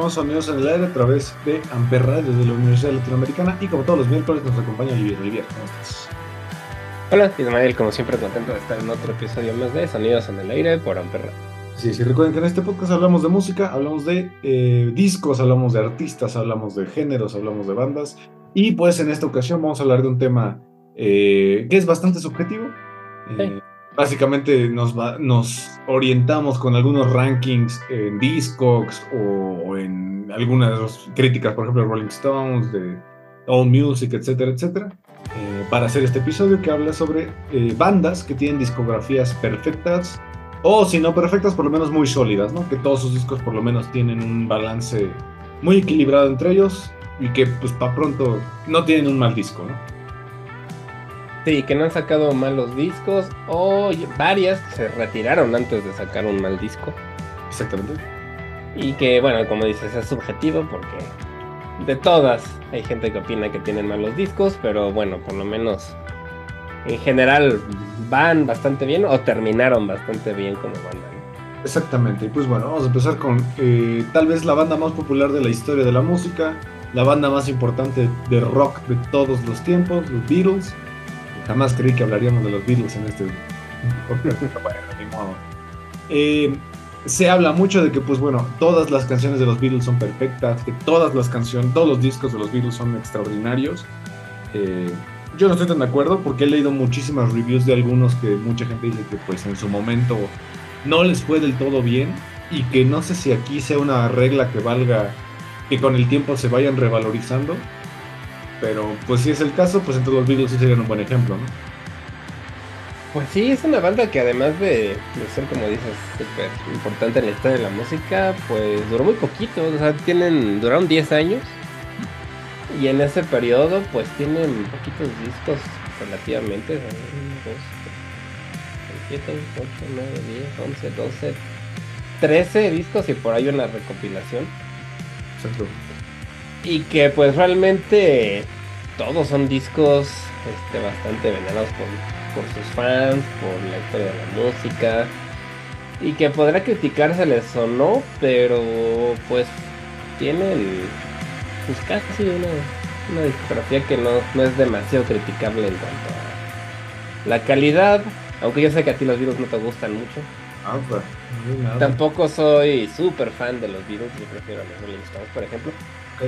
Llamado Sonidos en el Aire a través de Amper Radio desde la Universidad Latinoamericana y como todos los miércoles nos acompaña Olivier. Olivier, ¿cómo estás? Hola, Ismael, como siempre contento de estar en otro episodio más de Sonidos en el Aire por Amper Radio. Sí, sí, recuerden que en este podcast hablamos de música, hablamos de eh, discos, hablamos de artistas, hablamos de géneros, hablamos de bandas y pues en esta ocasión vamos a hablar de un tema eh, que es bastante subjetivo. Eh, Sí. Básicamente nos, orientamos con algunos rankings en Discogs o, en algunas críticas, por ejemplo, Rolling Stones, de All Music, etcétera, etcétera, eh, para hacer este episodio que habla sobre eh, bandas que tienen discografías perfectas o si no perfectas, por lo menos muy sólidas, ¿no? Que todos sus discos por lo menos tienen un balance muy equilibrado entre ellos y que pues para pronto no tienen un mal disco, ¿no? Sí, que no han sacado malos discos o varias se retiraron antes de sacar un mal disco. Exactamente. Y que, bueno, como dices, es subjetivo porque de todas hay gente que opina que tienen malos discos, pero bueno, por lo menos en general van bastante bien o terminaron bastante bien como banda. ¿no? Exactamente. Y pues bueno, vamos a empezar con eh, tal vez la banda más popular de la historia de la música, la banda más importante de rock de todos los tiempos, los Beatles. Jamás creí que hablaríamos de los Beatles en este. Eh, se habla mucho de que, pues bueno, todas las canciones de los Beatles son perfectas, que todas las canciones, todos los discos de los Beatles son extraordinarios. Eh, yo no estoy tan de acuerdo porque he leído muchísimas reviews de algunos que mucha gente dice que pues en su momento no les fue del todo bien y que no sé si aquí sea una regla que valga que con el tiempo se vayan revalorizando. Pero pues si es el caso, pues entonces los Beatles sí serían un buen ejemplo, ¿no? Pues sí, es una banda que además de, de ser, como dices, súper importante en la historia de la música, pues duró muy poquito, o sea, tienen, duraron 10 años. Y en ese periodo, pues tienen poquitos discos relativamente. 1, 2, 7, 8, 9, 10, 11, 12, 13 discos y por ahí una recopilación. Exacto. Y que pues realmente todos son discos este, bastante venerados por, por sus fans, por la historia de la música. Y que podrá criticárseles o no, pero pues tienen pues casi una, una discografía que no, no es demasiado criticable en cuanto a la calidad. Aunque yo sé que a ti los Beatles no te gustan mucho. Ah, pues, no. Tampoco soy súper fan de los Beatles, yo prefiero a los Rolling Stones, por ejemplo.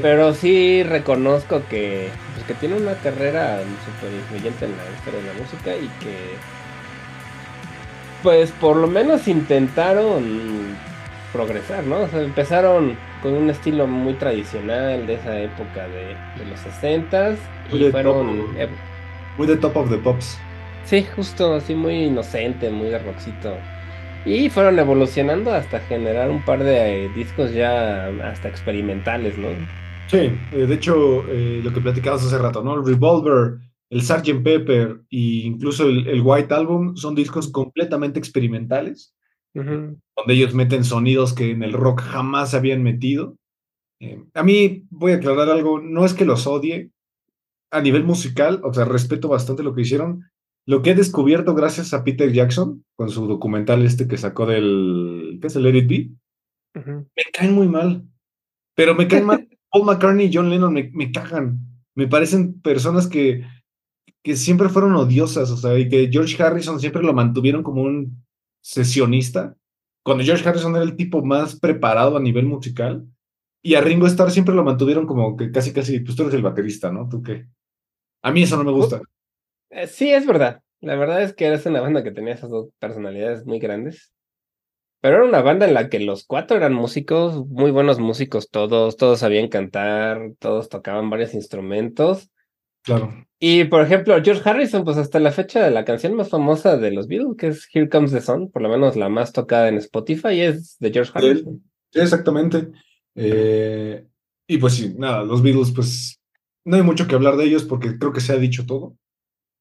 Pero sí reconozco que, pues, que tiene una carrera súper influyente en la historia de la música y que, pues por lo menos intentaron progresar, ¿no? O sea, empezaron con un estilo muy tradicional de esa época de, de los 60s Muy y fueron... Muy de top of the pops. Sí, justo así muy inocente, muy de rockcito. Y fueron evolucionando hasta generar un par de eh, discos ya hasta experimentales, ¿no? Sí, eh, de hecho, eh, lo que platicabas hace rato, ¿no? El Revolver, el Sgt. Pepper e incluso el, el White Album son discos completamente experimentales, Ujú. donde ellos meten sonidos que en el rock jamás se habían metido. Eh, a mí, voy a aclarar algo, no es que los odie a nivel musical, o sea, respeto bastante lo que hicieron. Lo que he descubierto gracias a Peter Jackson, con su documental este que sacó del, ¿qué es el Let It Be? Me caen muy mal. Pero me caen mal. Paul McCartney y John Lennon me, me cagan. me parecen personas que, que siempre fueron odiosas, o sea, y que George Harrison siempre lo mantuvieron como un sesionista, cuando George Harrison era el tipo más preparado a nivel musical, y a Ringo Starr siempre lo mantuvieron como que casi, casi, pues tú eres el baterista, ¿no? ¿Tú qué? A mí eso no me gusta. Eh, sí, es verdad. La verdad es que eres una banda que tenía esas dos personalidades muy grandes. Pero era una banda en la que los cuatro eran músicos, muy buenos músicos todos, todos sabían cantar, todos tocaban varios instrumentos. Claro. Y por ejemplo, George Harrison, pues hasta la fecha de la canción más famosa de los Beatles, que es Here Comes the Sun, por lo menos la más tocada en Spotify, es de George Harrison. Sí, exactamente. Eh, y pues sí, nada, los Beatles, pues no hay mucho que hablar de ellos porque creo que se ha dicho todo.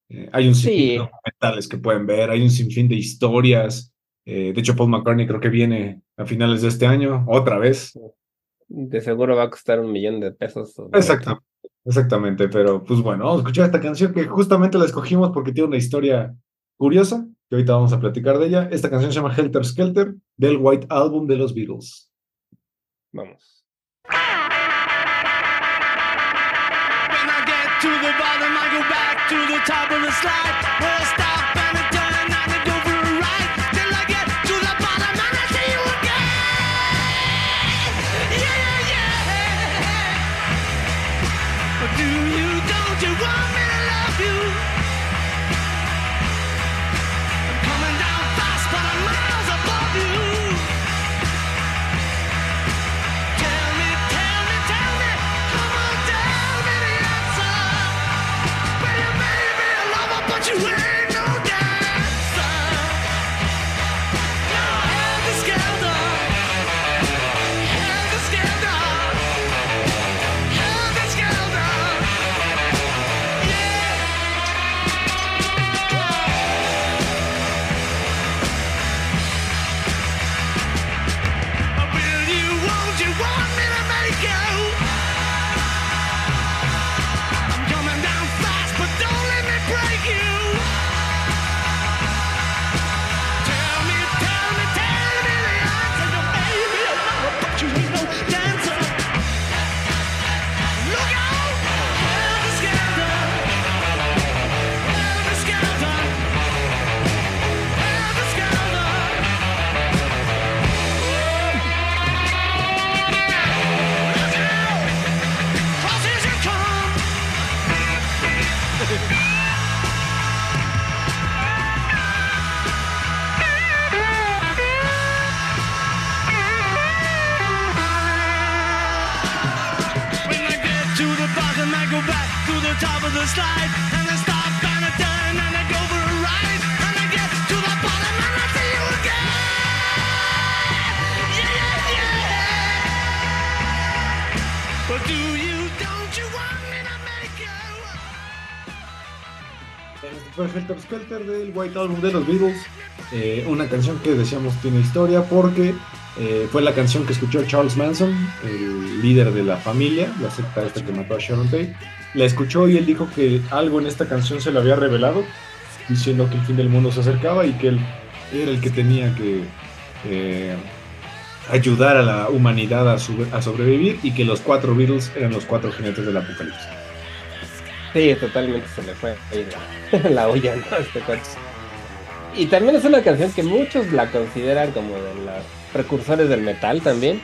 Eh, hay un sinfín de documentales que pueden ver, hay un sinfín de historias. Eh, de hecho, Paul McCartney creo que viene a finales de este año, otra vez. De seguro va a costar un millón de pesos. Exactamente, exactamente. Pero pues bueno, vamos a escuchar esta canción que justamente la escogimos porque tiene una historia curiosa, que ahorita vamos a platicar de ella. Esta canción se llama Helter Skelter, del White Album de los Beatles. Vamos. to the bottom, I go back to the top of the slide. Where I stop do you, don't you want me to love you? Helter Skelter del White Album de los Beatles. Eh, una canción que decíamos tiene historia porque eh, fue la canción que escuchó Charles Manson, el líder de la familia, la secta esta que mató a Sharon Tate. La escuchó y él dijo que algo en esta canción se le había revelado, diciendo que el fin del mundo se acercaba y que él era el que tenía que eh, ayudar a la humanidad a, a sobrevivir y que los cuatro Beatles eran los cuatro jinetes del apocalipsis. Sí, totalmente se le fue la, la olla, ¿no? Este cuate. Y también es una canción que muchos la consideran como de los precursores del metal también.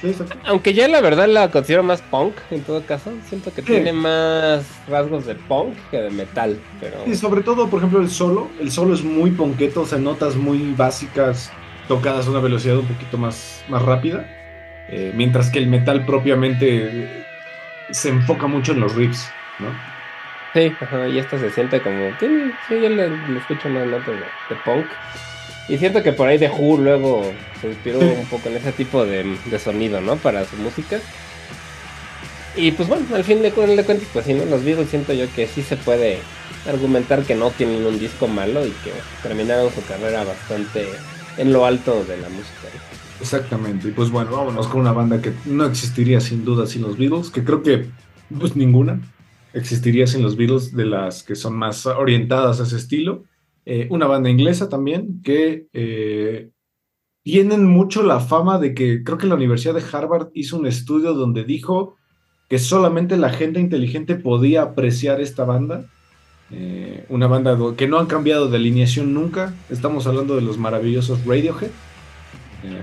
Sí, exacto. Aunque ya la verdad la considero más punk en todo caso. Siento que tiene más rasgos de punk que de metal. Pero Y sobre todo, por ejemplo, el solo. El solo es muy ponqueto, o sea, notas muy básicas tocadas a una velocidad un poquito más, más rápida. Eh, mientras que el metal propiamente eh, se enfoca mucho en los riffs, ¿no? Sí, ajá, y esto se siente como. Tiene, sí, yo le, le escucho más notas de, de punk. Y siento que por ahí de Who luego se inspiró Sí. un poco en ese tipo de, de sonido, ¿no? Para su música. Y pues bueno, al fin de, cu- de cuentas, pues sí, ¿no? Los Beatles siento yo que sí se puede argumentar que no tienen un disco malo y que terminaron su carrera bastante en lo alto de la música. Exactamente. Y pues bueno, vámonos con una banda que no existiría sin duda sin los Beatles, que creo que pues ninguna existiría sin los Beatles de las que son más orientadas a ese estilo. Eh, una banda inglesa también que eh, tienen mucho la fama de que creo que la Universidad de Harvard hizo un estudio donde dijo que solamente la gente inteligente podía apreciar esta banda. Eh, una banda que no han cambiado de alineación nunca. Estamos hablando de los maravillosos Radiohead.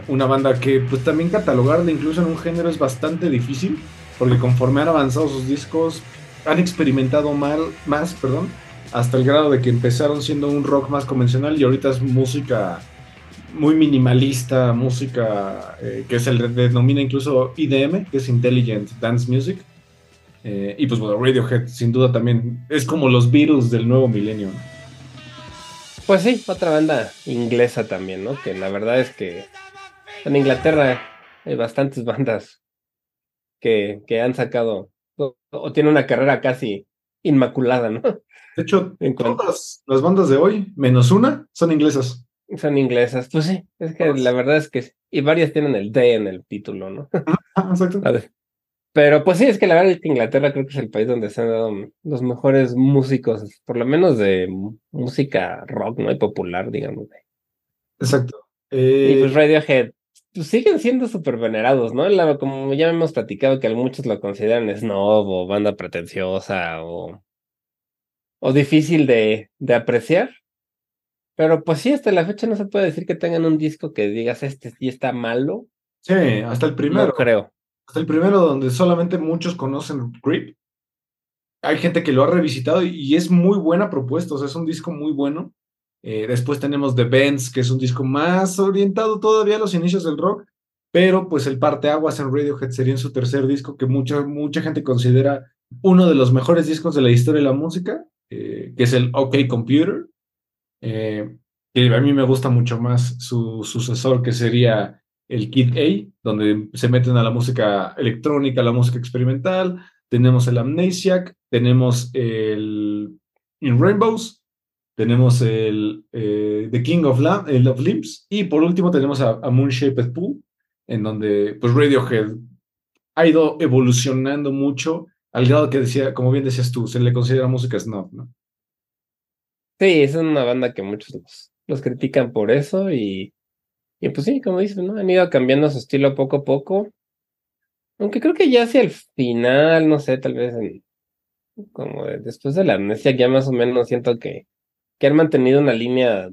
Una banda que pues también catalogarla incluso en un género es bastante difícil. Porque conforme han avanzado sus discos, han experimentado mal, más, perdón, hasta el grado de que empezaron siendo un rock más convencional y ahorita es música muy minimalista, música eh, que se le denomina incluso IDM, que es Intelligent Dance Music. Eh, y pues bueno, Radiohead sin duda también es como los Beatles del nuevo milenio. Pues sí, otra banda inglesa también, ¿no? Que la verdad es que en Inglaterra hay bastantes bandas que, que han sacado o, o tienen una carrera casi inmaculada, ¿no? De hecho, En todas las bandas de hoy, menos una, son inglesas. Son inglesas. Pues sí, es que la verdad es que... Y varias tienen el D en el título, ¿no? Ah, exacto. A ver. Pero pues sí, es que la verdad es que Inglaterra creo que es el país donde se han dado los mejores músicos, por lo menos de música rock, ¿no? Y popular, digamos. Exacto. Y Eh, pues Radiohead pues, siguen siendo súper venerados, ¿no? La- como ya hemos platicado que muchos lo consideran snob o banda pretenciosa o, o difícil de, de apreciar. Pero pues sí, hasta la fecha no se puede decir que tengan un disco que digas este sí está malo. sí, hasta el primero. No creo. Hasta el primero donde solamente muchos conocen Creep. Hay gente que lo ha revisitado y, y es muy buena propuesta, o sea, es un disco muy bueno. Eh, después tenemos The Bends, que es un disco más orientado todavía a los inicios del rock, pero pues el parteaguas en Radiohead sería su tercer disco, que mucha, mucha gente considera uno de los mejores discos de la historia de la música, eh, que es el OK Computer, eh, que a mí me gusta mucho más su sucesor, que sería el Kid A, donde se meten a la música electrónica, la música experimental. Tenemos el Amnesiac, tenemos el In Rainbows, tenemos el eh, The King of, Lam- el of y por último tenemos a, a Moon Shaped Pool, en donde pues Radiohead ha ido evolucionando mucho al grado que decía, como bien decías tú, se le considera música snob, ¿no? Sí, es una banda que muchos los, critican por eso y, y pues sí, como dices, ¿no? Han ido cambiando su estilo poco a poco. Aunque creo que ya hacia el final, no sé, tal vez como de- después de la amnesia ya más o menos siento que, que han mantenido una línea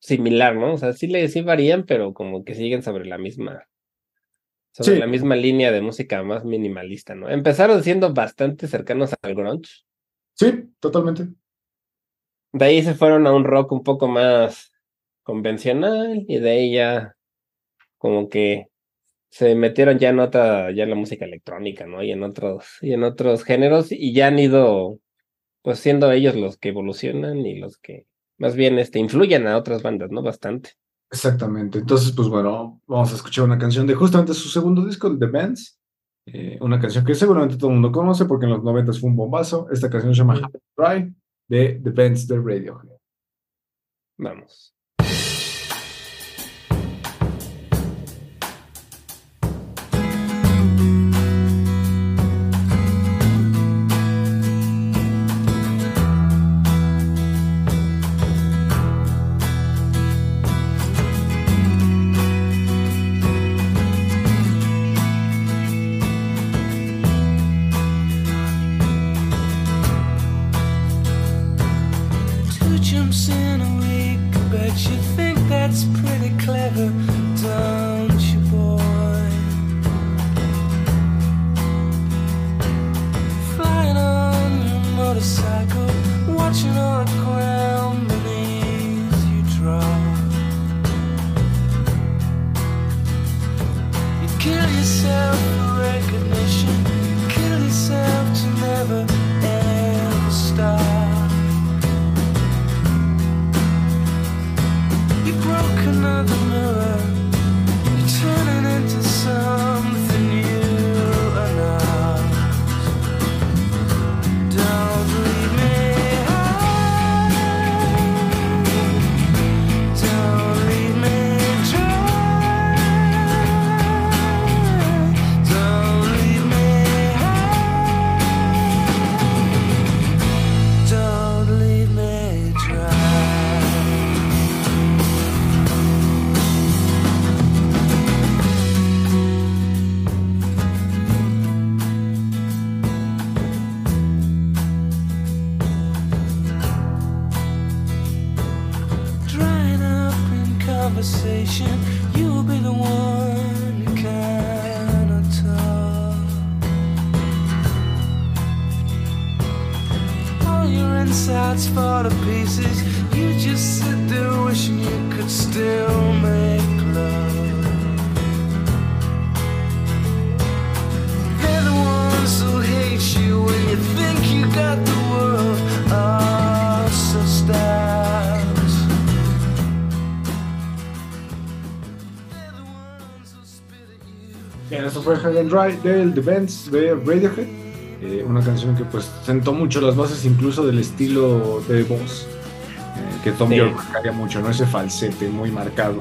similar, ¿no? O sea, sí le sí varían, pero como que siguen sobre la misma sobre Sí. la misma línea de música más minimalista, ¿no? Empezaron siendo bastante cercanos al grunge. Sí, totalmente. De ahí se fueron a un rock un poco más convencional y de ahí ya como que se metieron ya en otra, ya en la música electrónica, ¿no? Y en otros, y en otros géneros, y ya han ido pues siendo ellos los que evolucionan y los que más bien este influyen a otras bandas, ¿no? Bastante. Exactamente. Entonces, pues bueno, vamos a escuchar una canción de justamente su segundo disco, The Bands. Eh, una canción que seguramente todo el mundo conoce porque en los 90 fue un bombazo. Esta canción se llama. Happy Dry de The Bands de Radiohead. Vamos. Insides fall to pieces. You just sit there wishing you could still make love. They're the ones who hate you when you think you got the world. Oh, so stabs. They're the ones who spit at you. Bien, eso fue High and Dry The Bends de Radiohead. Eh, una canción que pues sentó mucho las bases incluso del estilo de voz eh, que Tom Sí. York marcaría mucho, ¿no? Ese falsete muy marcado.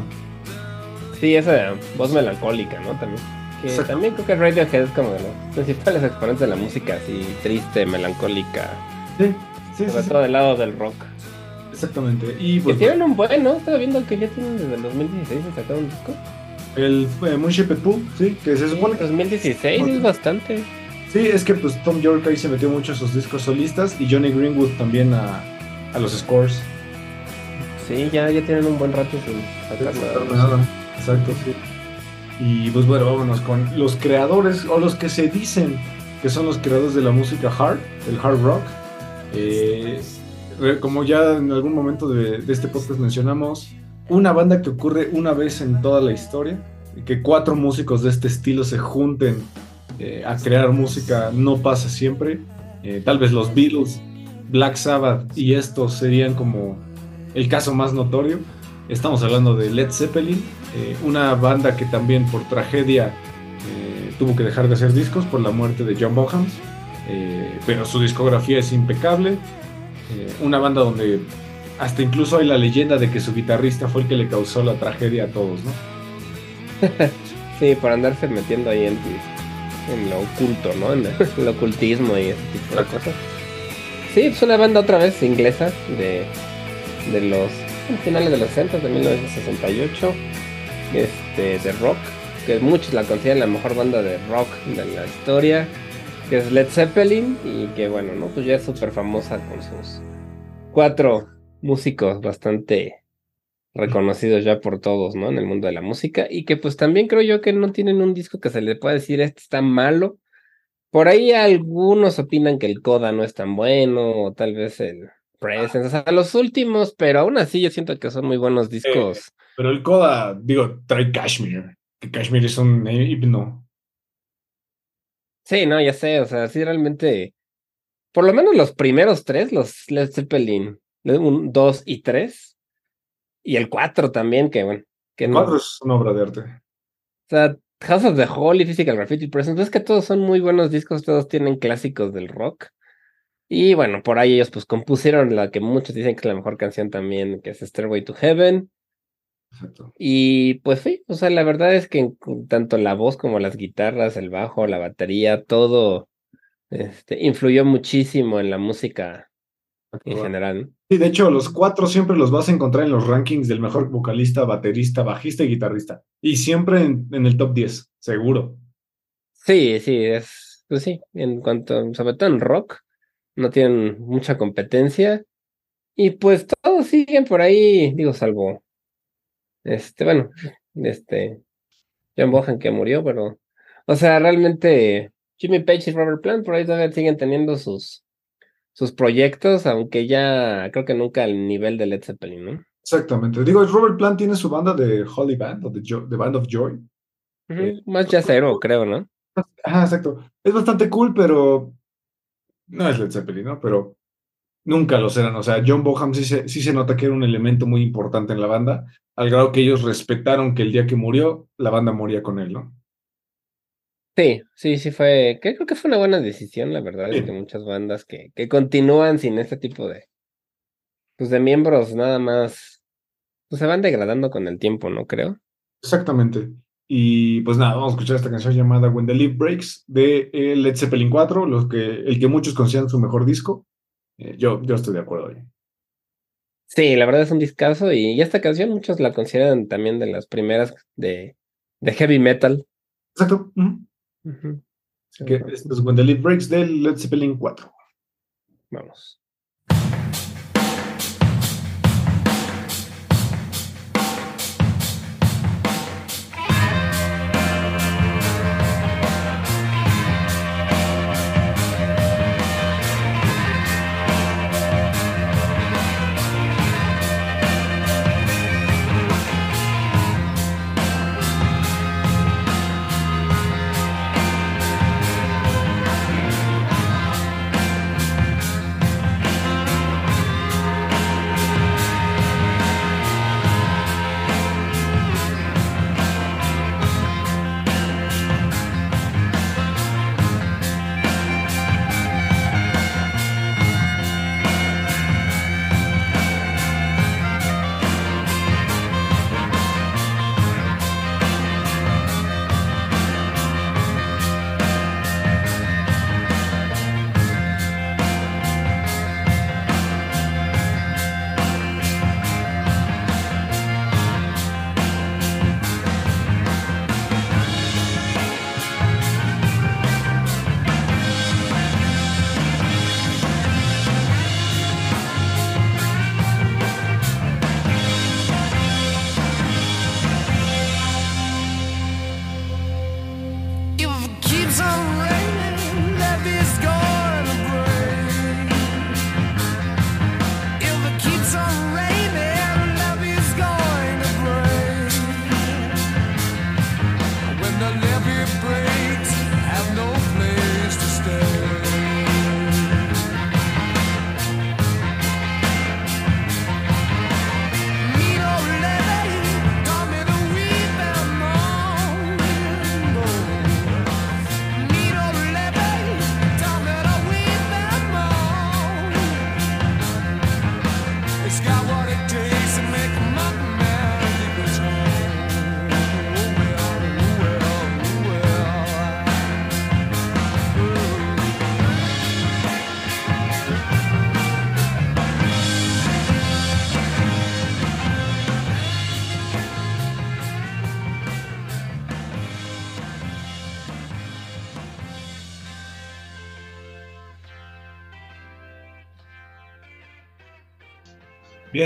Sí, esa voz melancólica, ¿no? También. Que Exacto. también creo que Radiohead es como de los principales exponentes de la música así triste, melancólica, Sí, sí, sobre sí, todo del lado del rock. exactamente. Y Que pues tienen un buen, ¿no? Estaba viendo que ya tienen desde el 2016 se sacaron un disco. el eh, Moonshaped Pool, sí, que se supone que 2016 es bastante. Sí, es que pues Tom York ahí se metió mucho a sus discos solistas y Johnny Greenwood también a, a los scores. Sí, ya, ya tienen un buen rato sin sacar nada. Nada. Exacto, sí. Y pues bueno, vámonos con los creadores o los que se dicen que son los creadores de la música hard, el hard rock. Eh, como ya en algún momento de, de este podcast mencionamos, una banda que ocurre una vez en toda la historia, y que cuatro músicos de este estilo se junten eh, a crear música no pasa siempre. Eh, tal vez los Beatles, Black Sabbath y estos serían como el caso más notorio. Estamos hablando de Led Zeppelin, eh, una banda que también por tragedia tuvo que dejar de hacer discos por la muerte de John Bonham, pero su discografía es impecable. Una banda donde hasta incluso hay la leyenda de que su guitarrista fue el que le causó la tragedia a todos, ¿no? Sí, por andarse metiendo ahí en, en lo oculto, ¿no? En el ocultismo y ese tipo de cosas. Sí, es una banda otra vez inglesa de, de los finales de los 60, de 1968, este, de rock, que muchos la consideran la mejor banda de rock de la historia, que es Led Zeppelin, y que bueno, ¿no? Pues ya es súper famosa con sus cuatro músicos bastante reconocidos ya por todos, ¿no? En el mundo de la música y que pues también creo yo que no tienen un disco que se le pueda decir este está malo. Por ahí algunos opinan que el Coda no es tan bueno o tal vez el Presence, o sea, los últimos, pero aún así yo siento que son muy buenos discos. Pero el Coda, digo, trae Kashmir, que Kashmir es un himno. Sí, no, ya sé, o sea, sí realmente, por lo menos los primeros tres, los Led Zeppelin, un, dos y tres, y el cuatro también, que bueno, que El no, cuadro es una obra de arte. O sea, House of the Holy, Physical Graffiti Presence, es que todos son muy buenos discos, todos tienen clásicos del rock. Y bueno, por ahí ellos pues compusieron la que muchos dicen que es la mejor canción también, que es Stairway to Heaven. Exacto. Y pues sí, o sea, la verdad es que tanto la voz como las guitarras, el bajo, la batería, todo este, influyó muchísimo en la música en general. Sí, de hecho, los cuatro siempre los vas a encontrar en los rankings del mejor vocalista, baterista, bajista y guitarrista. Y siempre en, en el top 10, seguro. Sí, sí, es, pues sí, en cuanto, sobre todo en rock, no tienen mucha competencia. Y pues todos siguen por ahí, digo, salvo, este, bueno, este, John Bohan que murió, pero, o sea, realmente Jimmy Page y Robert Plant por ahí todavía siguen teniendo sus, sus proyectos, aunque ya creo que nunca al nivel de Led Zeppelin, ¿no? Exactamente. Digo, Robert Plant tiene su banda de Holy Band o de The Band of Joy. Ujú, Eh, Más jazzero, creo, ¿no? Ah, exacto. Es bastante cool, pero no es Led Zeppelin, ¿no? Pero nunca lo serán. O sea, John Boham sí se, sí se nota que era un elemento muy importante en la banda, al grado que ellos respetaron que el día que murió, la banda moría con él, ¿no? Sí, sí, sí fue, creo que fue una buena decisión, la verdad, es Sí. que muchas bandas que, que continúan sin este tipo de, pues de miembros nada más, pues se van degradando con el tiempo, ¿no? Creo. Exactamente. Y pues nada, vamos a escuchar esta canción llamada When the Leaf Breaks de eh, Led Zeppelin 4, los que, el que muchos consideran su mejor disco. Eh, yo, yo estoy de acuerdo ahí. Sí, la verdad es un discazo y, y esta canción muchos la consideran también de las primeras de, de heavy metal. Exacto. Así que esto es When the Leaf Breaks de Led Zeppelin 4. Vamos.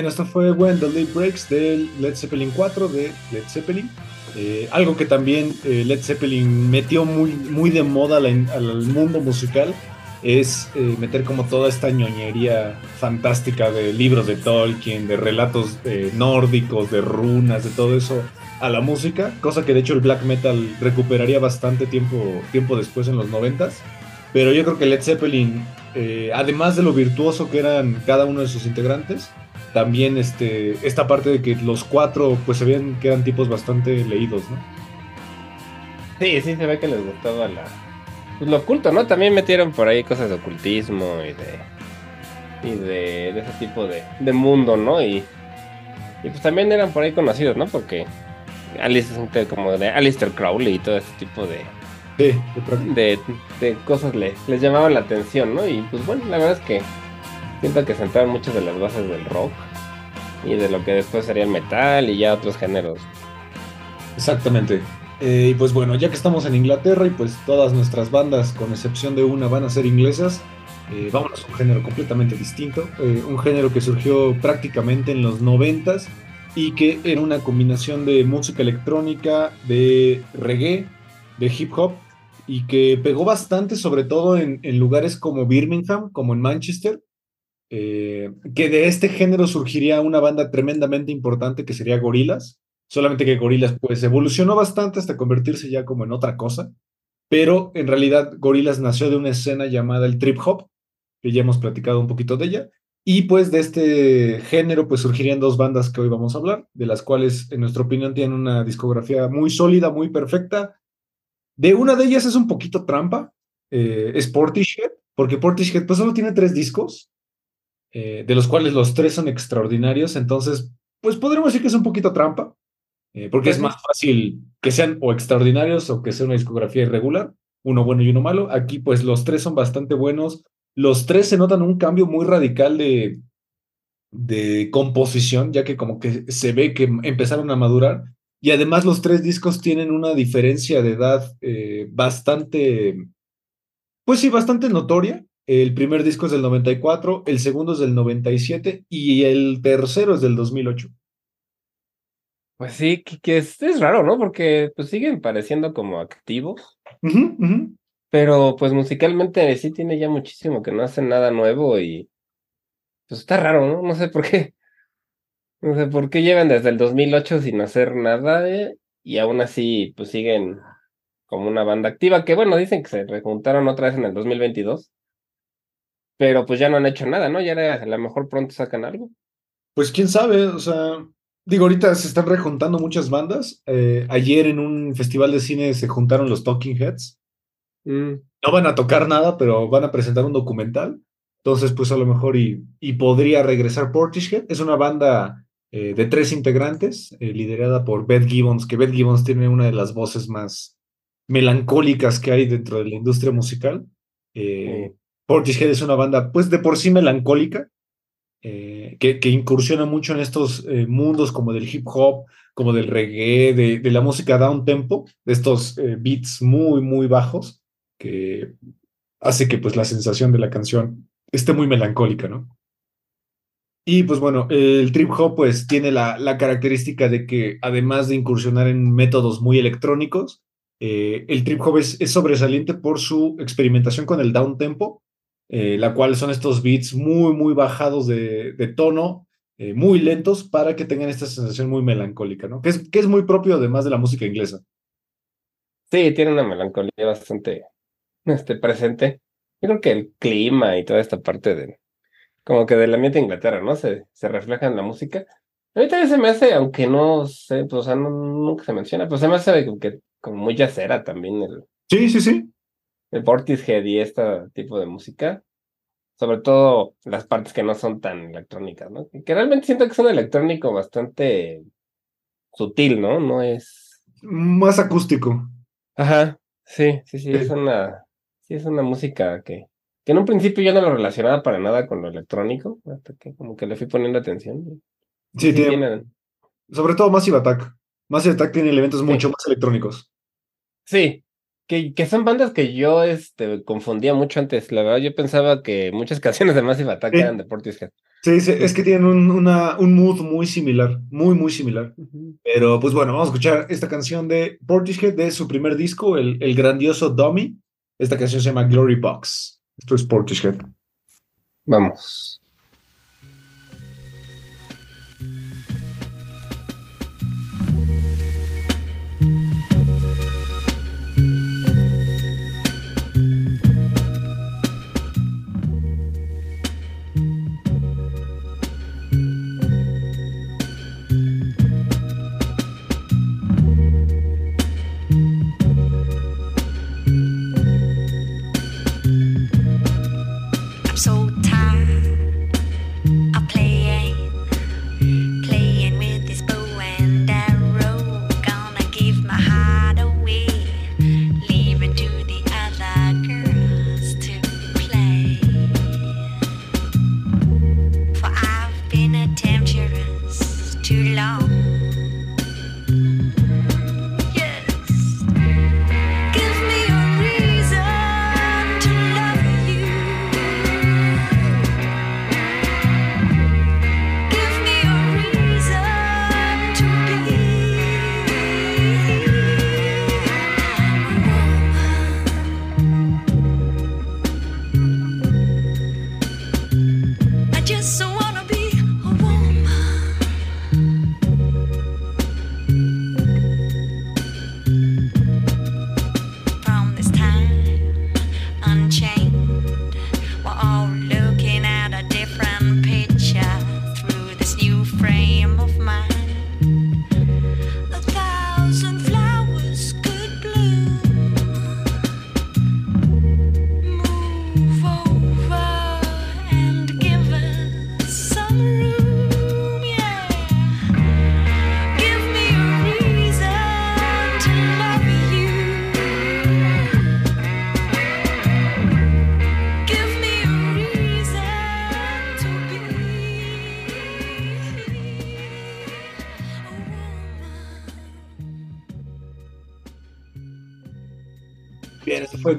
Bien, esto fue When the Leaf Breaks del Led Zeppelin 4 de Led Zeppelin. Eh, algo que también eh, Led Zeppelin metió muy, muy de moda al, al mundo musical es eh, meter como toda esta ñoñería fantástica de libros de Tolkien, de relatos eh, nórdicos, de runas, de todo eso a la música, cosa que de hecho el black metal recuperaría bastante tiempo, tiempo después en los noventas. Pero yo creo que Led Zeppelin, eh, además de lo virtuoso que eran cada uno de sus integrantes, también este, esta parte de que los cuatro pues se veían que eran tipos bastante leídos, ¿no? Sí, sí se ve que les gustaba la, pues, lo oculto, ¿no? También metieron por ahí cosas de ocultismo y de y de, de ese tipo de, de mundo, ¿no? Y, y pues también eran por ahí conocidos, ¿no? Porque Alice es como de Alistair Crowley y todo ese tipo de, Sí, de de, de cosas le- les llamaban la atención, ¿no? Y pues bueno, la verdad es que siento que sentaron muchas de las bases del rock y de lo que después sería el metal y ya otros géneros. Exactamente. Eh, y pues bueno, ya que estamos en Inglaterra y pues todas nuestras bandas, con excepción de una, van a ser inglesas, eh, vámonos a un género completamente distinto. eh, un género que surgió prácticamente en los noventas y que era una combinación de música electrónica, de reggae, de hip hop y que pegó bastante, sobre todo en, en lugares como Birmingham, como en Manchester. Eh, que de este género surgiría una banda tremendamente importante que sería Gorillaz. Solamente que Gorillaz pues evolucionó bastante hasta convertirse ya como en otra cosa. Pero en realidad Gorillaz nació de una escena llamada el trip hop, que ya hemos platicado un poquito de ella. Y pues de este género pues surgirían dos bandas que hoy vamos a hablar, de las cuales en nuestra opinión tienen una discografía muy sólida, muy perfecta. De una de ellas es un poquito trampa, eh, es Portishead, porque Portishead pues solo tiene tres discos, eh, de los cuales los tres son extraordinarios, entonces pues podremos decir que es un poquito trampa, eh, porque es más fácil que sean o extraordinarios o que sea una discografía irregular, uno bueno y uno malo. Aquí pues los tres son bastante buenos, los tres se notan un cambio muy radical de, de composición, ya que como que se ve que empezaron a madurar. Y además los tres discos tienen una diferencia de edad eh, bastante, pues sí, bastante notoria. El primer disco es del 94, el segundo es del 97 y el tercero es del 2008. Pues sí, que, es, es raro, ¿no? Porque pues siguen pareciendo como activos, pero pues musicalmente sí tiene ya muchísimo que no hacen nada nuevo y pues está raro, ¿no? No sé por qué. No sé por qué llevan desde el 2008 sin hacer nada eh, y aún así pues siguen como una banda activa, que bueno, dicen que se rejuntaron otra vez en el 2022, pero pues ya no han hecho nada, ¿no? Ya a lo mejor pronto sacan algo. Pues quién sabe, o sea, digo, ahorita se están rejuntando muchas bandas. Eh, ayer en un festival de cine se juntaron los Talking Heads. Mm, No van a tocar nada, pero van a presentar un documental. Entonces, pues a lo mejor y, y podría regresar Portishead. Es una banda eh, de tres integrantes, eh, liderada por Beth Gibbons, que Beth Gibbons tiene una de las voces más melancólicas que hay dentro de la industria musical. Eh. Portishead es una banda, pues de por sí melancólica, eh, que, incursiona mucho en estos eh, mundos como del hip hop, como del reggae, de, la música down tempo, de estos eh, beats muy, muy bajos, que hace que pues la sensación de la canción esté muy melancólica, ¿no? Y pues bueno, el trip hop pues tiene la, característica de que además de incursionar en métodos muy electrónicos, el trip hop es, es sobresaliente por su experimentación con el down tempo, eh, la cual son estos beats muy, muy bajados de, de tono, eh, muy lentos para que tengan esta sensación muy melancólica, ¿no? Que es, que es muy propio además de la música inglesa. Sí, tiene una melancolía bastante este, presente. Yo creo que el clima y toda esta parte de, como que del ambiente de Inglaterra, ¿no? Se, se refleja en la música. A mí también se me hace, aunque no sé, pues, o sea, no- nunca se menciona, pues se me hace como que como muy yacera también el, Sí, sí, sí. El Portishead y este tipo de música. Sobre todo las partes que no son tan electrónicas, ¿no? Que realmente siento que es un electrónico bastante sutil, ¿no? No es. Más acústico. Ajá, sí, sí, sí, es una, sí, es una música que, que en un principio yo no lo relacionaba para nada con lo electrónico, hasta que como que le fui poniendo atención. Sí, Sí, tiene, tiene- sobre todo Massive Attack. Massive Attack tiene elementos mucho más electrónicos. sí, que, que son bandas que yo este, confundía mucho antes. La verdad, yo pensaba que muchas canciones de Massive Attack Sí. eran de Portishead. Sí, sí, es que tienen un, una- un mood muy similar, muy, muy similar. Pero pues bueno, vamos a escuchar esta canción de Portishead de su primer disco, el, el grandioso Dummy. Esta canción se llama Glory Box. Esto es Portishead. Vamos.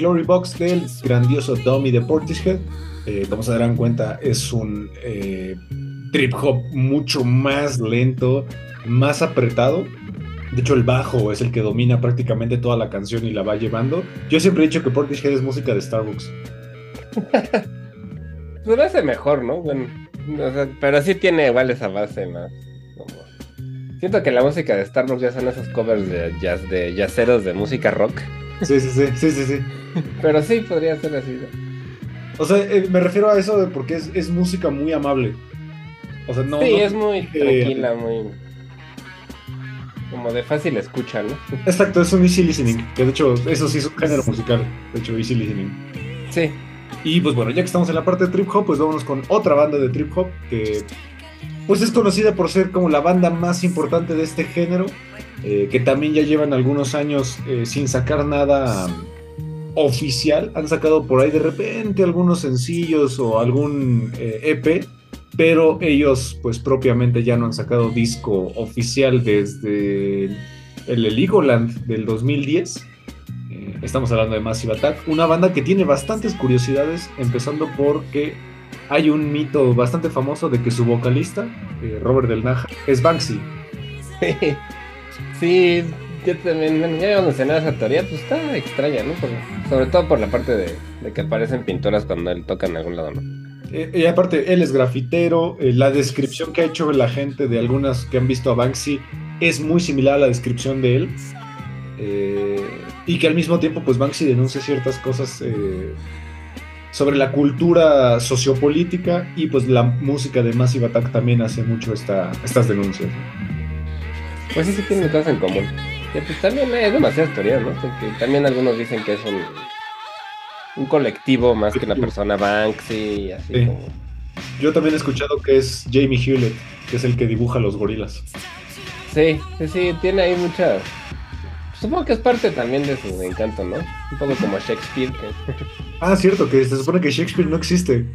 Glory Box del grandioso Dummy de Portishead. Eh, como se darán cuenta, es un eh, trip hop mucho más lento, más apretado. De hecho, el bajo es el que domina prácticamente toda la canción y la va llevando. Yo siempre he dicho que Portishead es música de Starbucks. Pues lo hace mejor, ¿no? Bueno, pero sí tiene igual esa base más. Siento que la música de Starbucks ya son esos covers de jazz, de jazzeros de música rock. Sí, sí, sí, sí, sí, sí. Pero sí podría ser así. ¿no? O sea, eh, me refiero a eso de porque es, es música muy amable. O sea, no. sí, no- es muy eh, tranquila, muy. Como de fácil escucha, ¿no? Exacto, es un easy listening. Que de hecho, eso sí es un género musical. De hecho, easy listening. Sí. Y pues bueno, ya que estamos en la parte de trip hop, pues vámonos con otra banda de trip hop que pues es conocida por ser como la banda más importante de este género, eh, que también ya llevan algunos años eh, sin sacar nada oficial. Han sacado por ahí de repente algunos sencillos o algún eh, EP, pero ellos pues propiamente ya no han sacado disco oficial desde el Heligoland del 2010. Eh, estamos hablando de Massive Attack, una banda que tiene bastantes curiosidades, empezando porque hay un mito bastante famoso de que su vocalista, eh, Robert Del Naja, es Banksy. Sí. Sí, yo también, bueno, ya habíamos mencionado esa teoría, pues está extraña, ¿no? Por- sobre todo por la parte de, de que aparecen pinturas cuando él toca en algún lado, ¿no? Eh, y aparte, él es grafitero, eh, la descripción que ha hecho la gente de algunas que han visto a Banksy es muy similar a la descripción de él. Eh, y que al mismo tiempo, pues Banksy denuncia ciertas cosas eh, sobre la cultura sociopolítica y pues la música de Massive Attack también hace mucho esta, estas denuncias. Pues sí, sí tienen cosas en común. Y pues también hay demasiadas teorías, ¿no? Porque también algunos dicen que es un, un colectivo más que una persona Banksy y así Sí. como... Yo también he escuchado que es Jamie Hewlett, que es el que dibuja los gorilas. Sí, sí, sí, tiene ahí mucha... Supongo que es parte también de su encanto, ¿no? Un poco como Shakespeare, que... Ah, cierto, que se supone que Shakespeare no existe.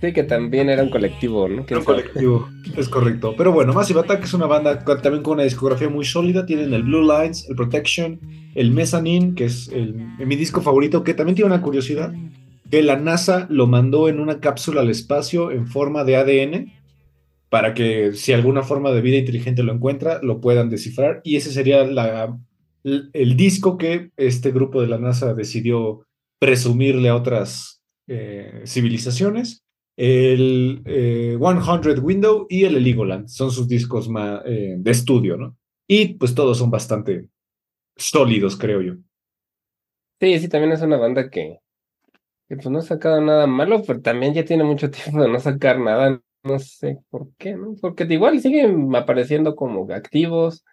Sí, que también era un colectivo, ¿no? Era ¿Quién un sabe? colectivo, es correcto. Pero bueno, Massive Attack es una banda también con una discografía muy sólida. Tienen el Blue Lines, el Protection, el Mezzanine, que es el- mi disco favorito, que también tiene una curiosidad, que la NASA lo mandó en una cápsula al espacio en forma de ADN para que si alguna forma de vida inteligente lo encuentra, lo puedan descifrar. Y ese sería la, el, disco que este grupo de la NASA decidió presumirle a otras eh, civilizaciones. El eh, 100 Window y el Heligoland son sus discos más, eh, de estudio, ¿no? Y pues todos son bastante sólidos, creo yo. Sí, sí, también es una banda que, que pues no ha sacado nada malo, pero también ya tiene mucho tiempo de no sacar nada. No sé por qué, ¿no? Porque igual siguen apareciendo como activos.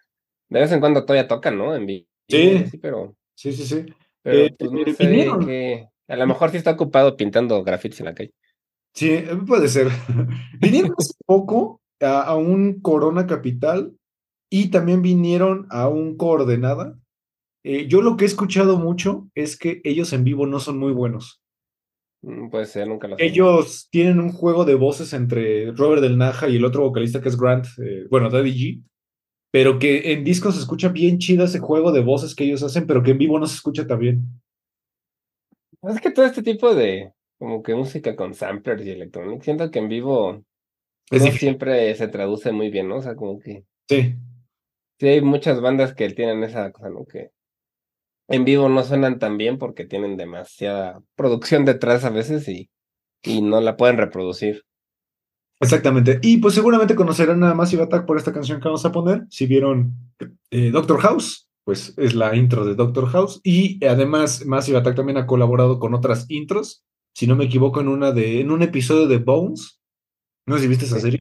De vez en cuando todavía tocan, ¿no? En vivo. Sí. Sí, pero, Sí, sí, sí. pero Eh, pues no eh, sé qué- A lo mejor sí está ocupado pintando grafitis en la calle. Sí, eh, puede ser. Vinieron hace poco a, a un Corona Capital y también vinieron a un Coordenada. Eh, yo lo que he escuchado mucho es que ellos en vivo no son muy buenos. Mm, Puede ser, nunca lo sé. Ellos tienen un juego de voces entre Robert Del Naja y el otro vocalista que es Grant, eh, bueno, Daddy G, pero que en discos se escucha bien chido ese juego de voces que ellos hacen, pero que en vivo no se escucha tan bien. Es que todo este tipo de como que música con samplers y electrónica, siento que en vivo Es no siempre se traduce muy bien, ¿no? O sea, como que Sí, sí hay muchas bandas que tienen esa cosa, ¿no? Que en vivo no suenan tan bien porque tienen demasiada producción detrás a veces y, y no la pueden reproducir. Exactamente. Y pues seguramente conocerán a Massive Attack por esta canción que vamos a poner. Si vieron eh, Doctor House, pues es la intro de Doctor House. Y además Massive Attack también ha colaborado con otras intros. Si no me equivoco, en una de, en un episodio de Bones. No sé si viste esa Sí. serie.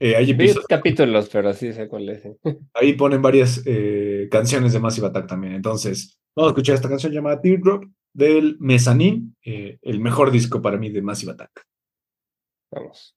Eh, hay episodios capítulos, pero sí sé cuál es. Ahí ponen varias eh, canciones de Massive Attack también. Entonces, vamos a escuchar esta canción llamada Teardrop del Mezzanine, eh, el mejor disco para mí de Massive Attack. Vamos.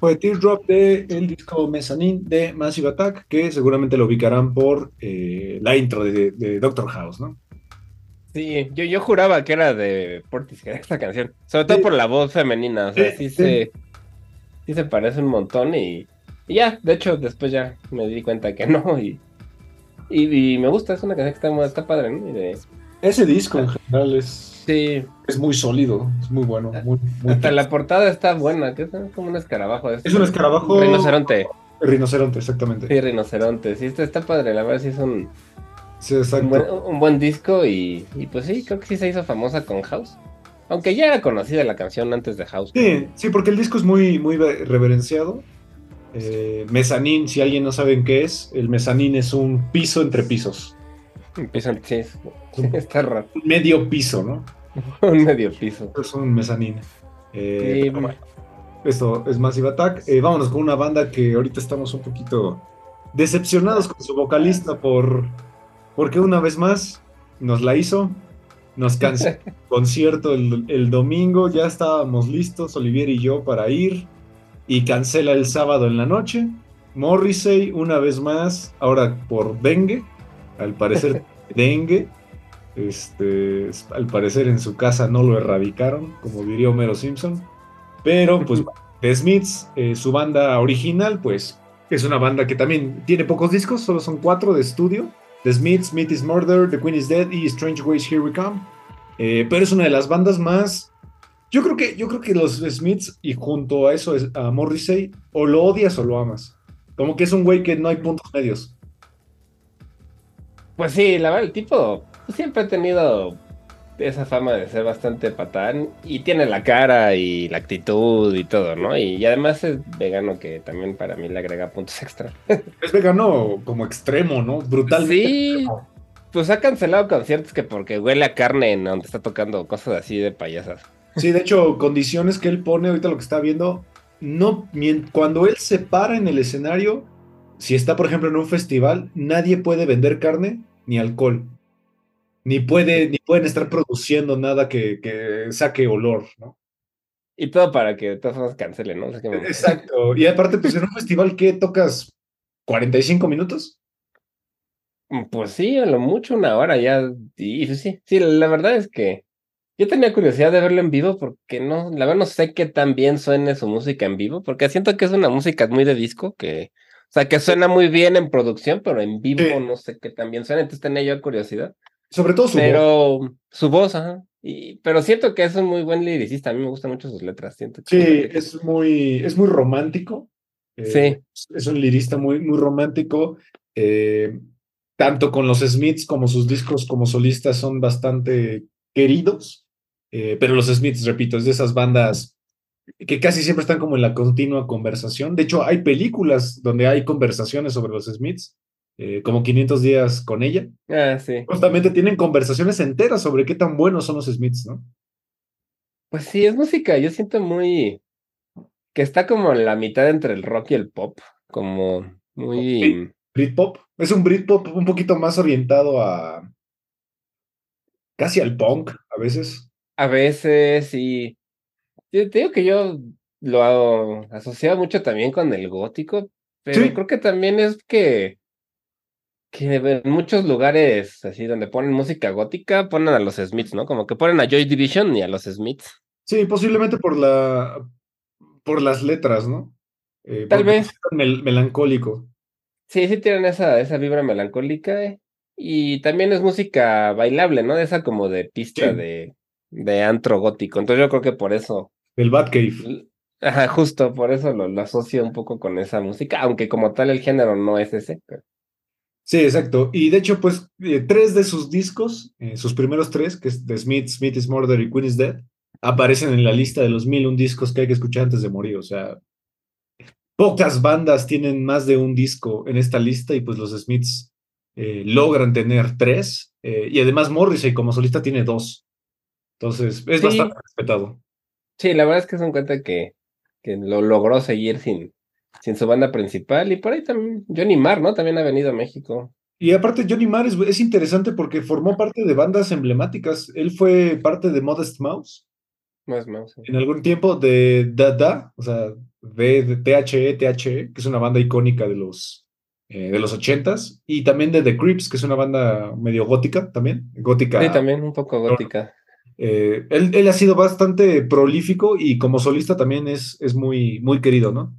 Fue Teardrop de el disco Mezzanine de Massive Attack, que seguramente lo ubicarán por eh, la intro de, de Doctor House, ¿no? Sí, yo, yo juraba que era de Portishead esta canción. Sobre todo Sí. por la voz femenina. O sea, Sí, se. Sí se parece un montón y. y ya, de hecho, después ya me di cuenta que no. Y, y, y me gusta, es una canción que está, muy- está padre, ¿no? Y de- Ese disco en general es, sí, es muy sólido, es muy bueno. Muy, muy hasta la portada está buena, que es como un escarabajo. Es un escarabajo- rinoceronte. Rinoceronte, exactamente. Sí, rinoceronte. Sí, está, está padre, la verdad sí es un, Sí, un buen, un buen disco y, y pues sí, creo que sí se hizo famosa con House. Aunque ya era conocida la canción antes de House. Sí, sí, porque el disco es muy, muy ve- reverenciado. Eh, mezanín, si alguien no sabe en qué es, el mezanín es un piso entre pisos. Empiezan, sí, es- está raro. Un medio piso, ¿no? Un medio piso. Es un mezanín. Eh, Sí, bueno, esto es Massive Attack. Eh, vámonos con una banda que ahorita estamos un poquito decepcionados con su vocalista por porque una vez más nos la hizo. Nos canceló el concierto el, el domingo, ya estábamos listos, Olivier y yo, para ir. Y cancela el sábado en la noche. Morrissey, una vez más, ahora por dengue. Al parecer, dengue. Este, al parecer en su casa no lo erradicaron, como diría Homero Simpson. Pero, pues, The Smiths, eh, su banda original, pues, es una banda que también tiene pocos discos, solo son cuatro de estudio. The Smiths, Smith is Murder, The Queen is Dead y Strange Ways Here We Come. Eh, pero es una de las bandas más. Yo creo que, yo creo que los Smiths, y junto a eso es a Morrissey, o lo odias o lo amas. Como que es un güey que no hay puntos medios. Pues sí, la verdad, el tipo siempre ha tenido esa fama de ser bastante patán y tiene la cara y la actitud y todo, ¿no? Y, y además es vegano que también para mí le agrega puntos extra. Es vegano como extremo, ¿no? Brutalmente. Sí, extremo. pues ha cancelado conciertos que porque huele a carne en donde está tocando cosas así de payasas. Sí, de hecho, condiciones que él pone ahorita lo que está viendo, no, cuando él se para en el escenario, si está, por ejemplo, en un festival, nadie puede vender carne ni alcohol. Ni, puede, ni pueden estar produciendo nada que, que saque olor, ¿no? Y todo para que todas formas cancele, ¿no? O sea, que me- Exacto. Y aparte, pues en un festival, ¿qué tocas? ¿45 minutos? Pues sí, a lo mucho una hora ya. Y sí, sí, sí, la verdad es que yo tenía curiosidad de verlo en vivo porque no, la verdad no sé qué tan bien suene su música en vivo, porque siento que es una música muy de disco, que, o sea, que suena muy bien en producción, pero en vivo no sé qué tan bien suena, entonces tenía yo curiosidad. Sobre todo su voz. pero su voz, ajá. Y, pero siento que es un muy buen liricista, a mí me gustan mucho sus letras, siento que Sí, es muy, es muy romántico. Eh, Sí. Es un lirista muy, muy romántico. eh, tanto con los Smiths como sus discos como solistas son bastante queridos. eh, pero los Smiths, repito, es de esas bandas que casi siempre están como en la continua conversación. De hecho, hay películas donde hay conversaciones sobre los Smiths, eh, como 500 días con ella. Ah, sí. Justamente tienen conversaciones enteras sobre qué tan buenos son los Smiths, ¿no? Pues sí, es música, yo siento muy que está como en la mitad entre el rock y el pop, como muy Britpop. Es un Britpop un poquito más orientado a. casi al punk a veces. a veces y yo te digo que yo lo hago asociado mucho también con el gótico, pero Sí. creo que también es que que en muchos lugares así donde ponen música gótica ponen a los Smiths, ¿no? Como que ponen a Joy Division y a los Smiths. Sí, posiblemente por la. por las letras, ¿no? Eh, Tal vez. mel- melancólico. Sí, sí tienen esa, esa vibra melancólica eh, y también es música bailable, ¿no? De esa como de pista Sí. de, de antro gótico. Entonces yo creo que por eso, Del Batcave. ajá, justo por eso lo, lo asocio un poco con esa música, aunque como tal el género no es ese. pero- Sí, exacto. Y de hecho, pues, eh, tres de sus discos, eh, sus primeros tres, que es The Smith, Smith is Murder y Queen is Dead, aparecen en la lista de los mil un discos que hay que escuchar antes de morir. O sea, pocas bandas tienen más de un disco en esta lista y pues los Smiths eh, logran tener tres. eh, y además Morrissey como solista tiene dos. Entonces, es Sí. bastante respetado. Sí, la verdad es que es un cuenta que, que lo logró seguir sin, sin su banda principal y por ahí también Johnny Marr, ¿no? También ha venido a México. Y aparte, Johnny Marr es, es interesante porque formó parte de bandas emblemáticas. Él fue parte de Modest Mouse. Más más. sí. en algún tiempo de Dada, o sea, de, de THE, THE, que es una banda icónica de los, eh, de los ochentas, y también de The Creeps, que es una banda medio gótica también, gótica. Sí, también un poco gótica. Eh, él, él ha sido bastante prolífico y como solista también es, es muy, muy querido, ¿no?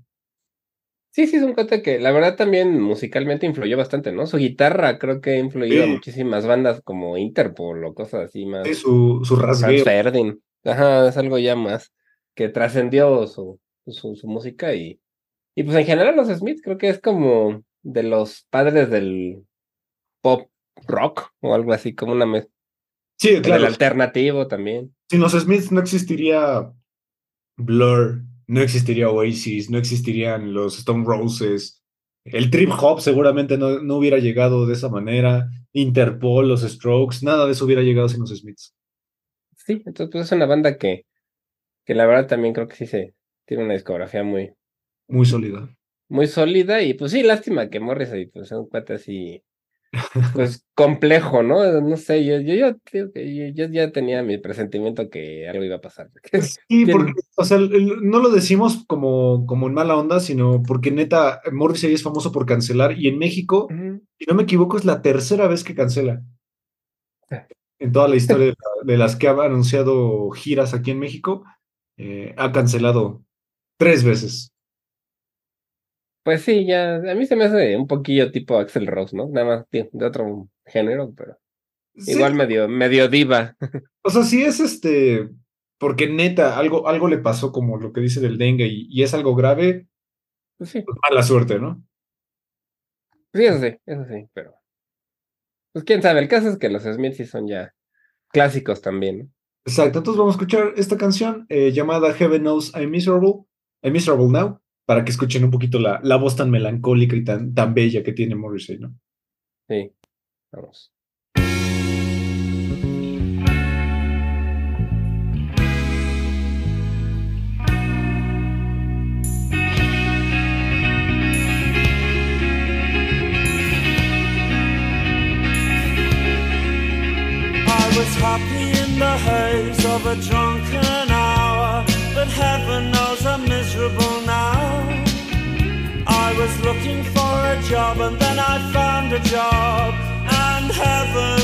Sí, sí, es un cuate que la verdad también musicalmente influyó bastante, ¿no? Su guitarra creo que ha influido a Sí. muchísimas bandas como Interpol o cosas así más. Es su, su rasgueo. Ferdinand. Ajá, es algo ya más que trascendió su, su, su música y, y pues en general los Smith creo que es como de los padres del pop rock o algo así, como una mez- Sí, claro. alternativo también. Sin los Smiths no existiría Blur, no existiría Oasis, no existirían los Stone Roses. El trip hop seguramente no, no hubiera llegado de esa manera. Interpol, los Strokes, nada de eso hubiera llegado sin los Smiths. Sí, entonces pues es una banda que, que la verdad también creo que sí se tiene una discografía muy, Muy sólida. muy sólida y pues sí, lástima que Morrissey pues es un cuate así, pues complejo, ¿no? No sé, yo, yo, yo, creo que yo, yo ya tenía mi presentimiento que algo iba a pasar. Sí, Tiene- porque, o sea, no lo decimos como, como en mala onda, sino porque neta, Morrissey es famoso por cancelar y en México, si no me equivoco, es la tercera vez que cancela. Sí. En toda la historia de, la- de las que ha anunciado giras aquí en México, eh, ha cancelado tres veces. Pues sí, ya, a mí se me hace un poquillo tipo Axel Rose, ¿no? Nada más tío, de otro género, pero Sí, igual medio, medio diva. O sea, sí es este, porque neta, algo, algo le pasó como lo que dice del dengue y, y es algo grave, Pues sí, pues mala suerte, ¿no? sí, eso sí, eso sí, pero. Pues quién sabe, el caso es que los Smiths sí son ya clásicos también, ¿no? Exacto, entonces vamos a escuchar esta canción eh, llamada Heaven Knows I'm Miserable, I'm Miserable Now, para que escuchen un poquito la, la voz tan melancólica y tan, tan bella que tiene Morrissey, ¿no? Sí, vamos. I was happy in the haze of a drunken hour, but heaven knows I'm miserable was looking for a job and then I found a job, and heaven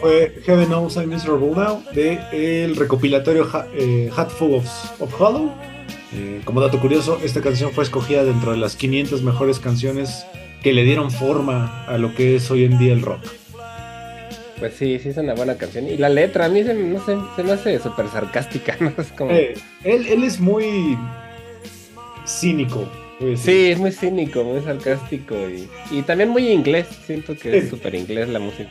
fue Heaven Knows I'm Miserable Now de el recopilatorio Ha- eh, Hatful of, of Hollow. Eh, como dato curioso, esta canción fue escogida dentro de las 500 mejores canciones que le dieron forma a lo que es hoy en día el rock. Pues sí, sí es una buena canción. Y la letra, a mí se, no sé, se me hace súper sarcástica, ¿no? Es como... Eh, él, él es muy cínico. Sí, es muy cínico, muy sarcástico y, y también muy inglés. Siento que es súper inglés la música.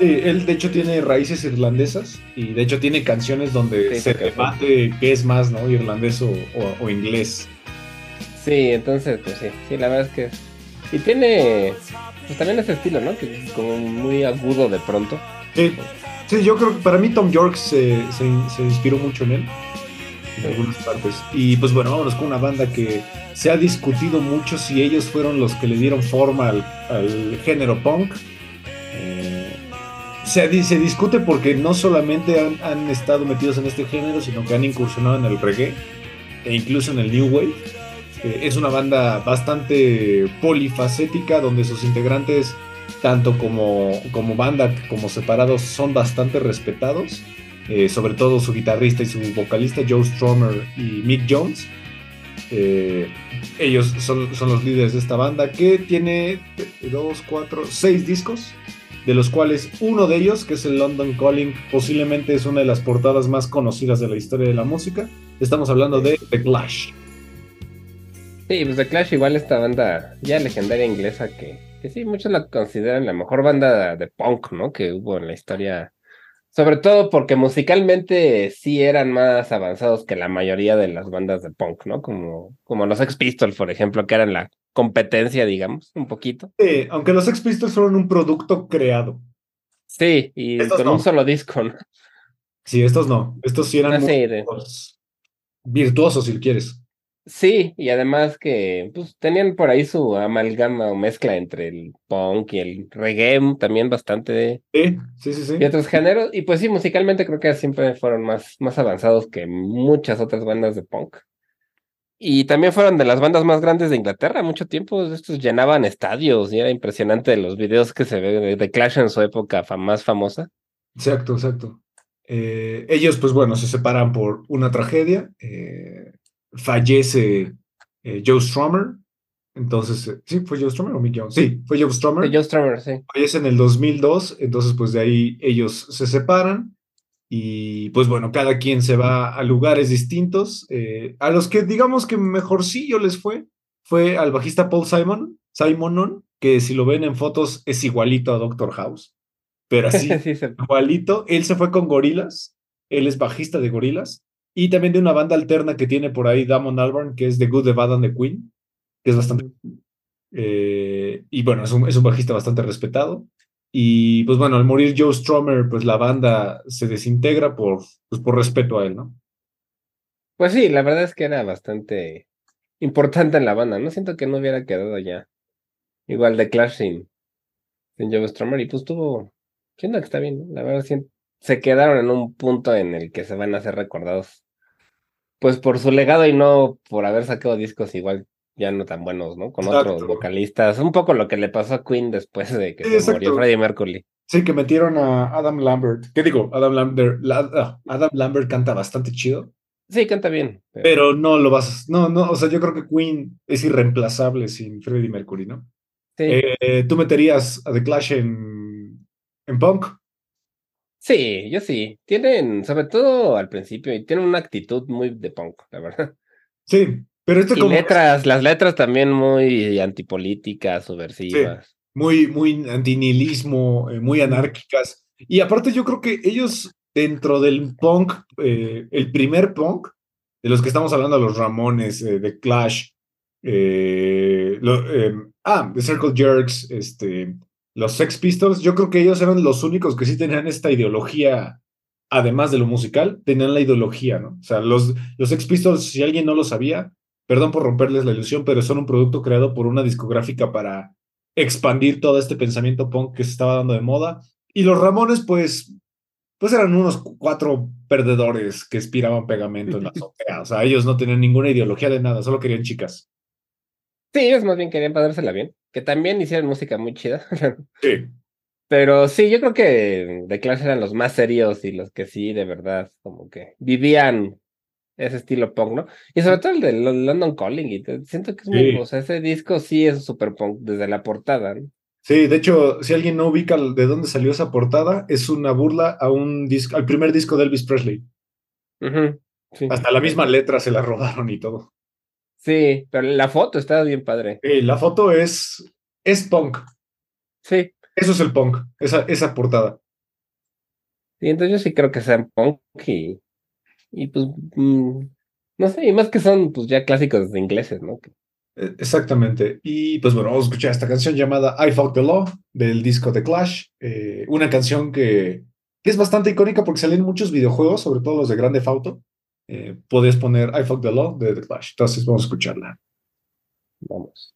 Sí, él de hecho tiene raíces irlandesas y de hecho tiene canciones donde se debate qué es más, ¿no? Irlandés o, o- o inglés. Sí, entonces, pues sí, sí, la verdad es que... Y tiene, pues también ese estilo, ¿no? Que es como muy agudo de pronto. Sí, sí, yo creo que para mí Tom York se, se, se inspiró mucho en él, en algunas partes. Y pues bueno, vámonos con una banda que se ha discutido mucho si ellos fueron los que le dieron forma al, género punk. Eh, se, se discute porque no solamente han, han estado metidos en este género, sino que han incursionado en el reggae e incluso en el new wave. Es una banda bastante polifacética donde sus integrantes tanto como, como banda como separados son bastante respetados. Eh, sobre todo su guitarrista y su vocalista Joe Strummer y Mick Jones. Eh, ellos son, son los líderes de esta banda que tiene dos, cuatro, seis discos, de los cuales uno de ellos, que es el London Calling, posiblemente es una de las portadas más conocidas de la historia de la música. Estamos hablando de The Clash. Sí, pues The Clash igual esta banda ya legendaria inglesa que, Que sí, muchos la consideran la mejor banda de punk, ¿no? Que hubo en la historia. Sobre todo porque musicalmente sí eran más avanzados que la mayoría de las bandas de punk, ¿no? Como, como los Sex Pistols, por ejemplo, que eran la competencia, digamos, un poquito. Sí, aunque los Sex Pistols fueron un producto creado. Sí, y Estos con no. un solo disco, ¿no? Sí, estos no. Estos sí eran Ah, sí, muy de- virtuosos, si quieres. Sí, y además que pues, tenían por ahí su amalgama o mezcla entre el punk y el reggae, también bastante Sí, sí, sí. sí. y otros géneros. Y pues sí, musicalmente creo que siempre fueron más, más avanzados que muchas otras bandas de punk. Y también fueron de las bandas más grandes de Inglaterra. Mucho tiempo estos llenaban estadios y era impresionante los videos que se ve de, de Clash en su época más famosa. Exacto, exacto. Eh, ellos, pues bueno, se separan por una tragedia. eh, fallece eh, Joe Strummer. Entonces, eh, ¿sí fue Joe Strummer o Mick Jones? Sí, fue Joe Strummer. Joe Strummer, sí. Fallece en el 2002. Entonces, pues de ahí ellos se separan. Y pues bueno, cada quien se va a lugares distintos. eh, a los que digamos que mejorcillo les fue, fue al bajista Paul Simon, Simonon, que si lo ven en fotos es igualito a Doctor House. Pero así, sí, igualito. Él se fue con Gorilas. Él es bajista de Gorilas. Y también de una banda alterna que tiene por ahí Damon Albarn, que es The Good, The Bad and The Queen, que es bastante. eh, y bueno, es un, es un bajista bastante respetado. Y pues bueno, al morir Joe Strummer, pues la banda se desintegra por, pues, por respeto a él, ¿no? Pues sí, la verdad es que era bastante importante en la banda. No siento que no hubiera quedado ya. Igual de Clash sin, sin Joe Strummer. Y pues tuvo. Siento que está bien. ¿no? La verdad, sien- se quedaron en un punto en el que se van a ser recordados. Pues por su legado y no por haber sacado discos igual ya no tan buenos, ¿no? Con otros vocalistas. Un poco lo que le pasó a Queen después de que se murió Freddie Mercury. Sí, que metieron a Adam Lambert. ¿Qué digo? Adam Lambert, la- ah, Adam Lambert canta bastante chido, Sí, canta bien. pero- pero no lo vas. No, no, o sea, yo creo que Queen es irreemplazable sin Freddie Mercury, ¿no? sí. Eh, ¿Tú meterías a The Clash en, en punk? Sí, yo sí. Tienen, sobre todo al principio, y tienen una actitud muy de punk, la verdad. Sí, pero este Y como letras, las letras también muy antipolíticas, subversivas. muy, muy antinihilismo, eh, muy anárquicas. Y aparte yo creo que ellos dentro del punk, eh, el primer punk, de los que estamos hablando, los Ramones, eh, The Clash, eh, lo- eh, ah, The Circle Jerks, este, los Sex Pistols, yo creo que ellos eran los únicos que sí tenían esta ideología, además de lo musical, tenían la ideología, ¿no? O sea, los, los Sex Pistols, si alguien no lo sabía, perdón por romperles la ilusión, pero son un producto creado por una discográfica para expandir todo este pensamiento punk que se estaba dando de moda. Y los Ramones, pues, pues eran unos cu- cuatro perdedores que espiraban pegamento en la azotea. O sea, ellos no tenían ninguna ideología de nada, solo querían chicas. Sí, ellos más bien querían pasársela bien, que también hicieron música muy chida. Sí. Pero sí, yo creo que The Clash eran los más serios y los que sí, de verdad, como que vivían ese estilo punk, ¿no? Y sobre todo el de Lo- London Calling, y siento que es muy, Sí. o sea, ese disco sí es super punk desde la portada, ¿no? Sí, de hecho, si alguien no ubica de dónde salió esa portada, es una burla a un disco, al primer disco de Elvis Presley. Sí. Hasta la misma letra se la robaron y todo. Sí, pero la foto está bien padre. Eh, la foto es, es punk. Sí, Eso es el punk, esa, esa portada. sí, entonces yo sí creo que sean punk y, y pues, mm, no sé, y más que son pues ya clásicos de ingleses, ¿no? Eh, Exactamente. Y pues bueno, vamos a escuchar esta canción llamada I Fuck the Law del disco The Clash. eh, una canción que, que es bastante icónica porque salen muchos videojuegos, sobre todo los de Grande Auto. Eh, puedes poner I Fuck the Law de The Clash. Entonces vamos a escucharla. Vamos.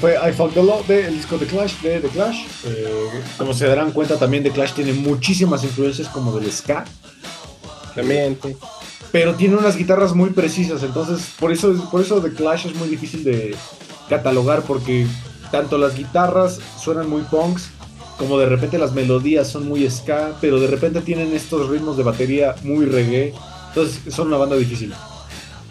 Fue I Fucked the Law del disco The Clash de The Clash. Eh, como se darán cuenta, también The Clash tiene muchísimas influencias como del ska, También, sí. pero tiene unas guitarras muy precisas. Entonces, por eso, por eso The Clash es muy difícil de catalogar, porque tanto las guitarras suenan muy punks, como de repente las melodías son muy ska, pero de repente tienen estos ritmos de batería muy reggae. Entonces, son una banda difícil.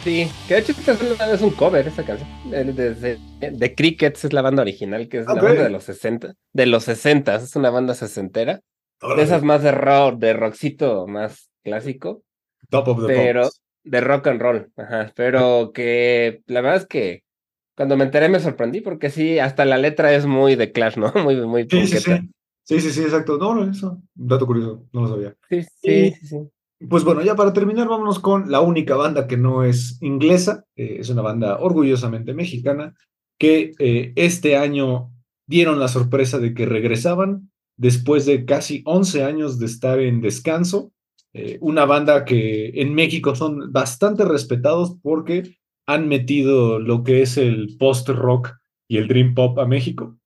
Sí, que de hecho esta es un cover esa canción. De, de- Crickets es la banda original, que es la banda de los 60. De los 60, es una banda sesentera. De esas más de rock, de rockcito más clásico. Top of the pero Pops. de rock and roll, ajá, pero que la verdad es que cuando me enteré me sorprendí porque sí, hasta la letra es muy de Clash, ¿no? Muy, muy Sí, sí, punketa. sí. Sí, sí, sí, exacto. No, no, eso. Un dato curioso, no lo sabía. Sí, sí, sí, sí. Pues bueno, ya para terminar, vámonos con la única banda que no es inglesa, eh, es una banda orgullosamente mexicana, que eh, este año dieron la sorpresa de que regresaban después de casi 11 años de estar en descanso. Eh, una banda que en México son bastante respetados porque han metido lo que es el post-rock y el dream pop a México,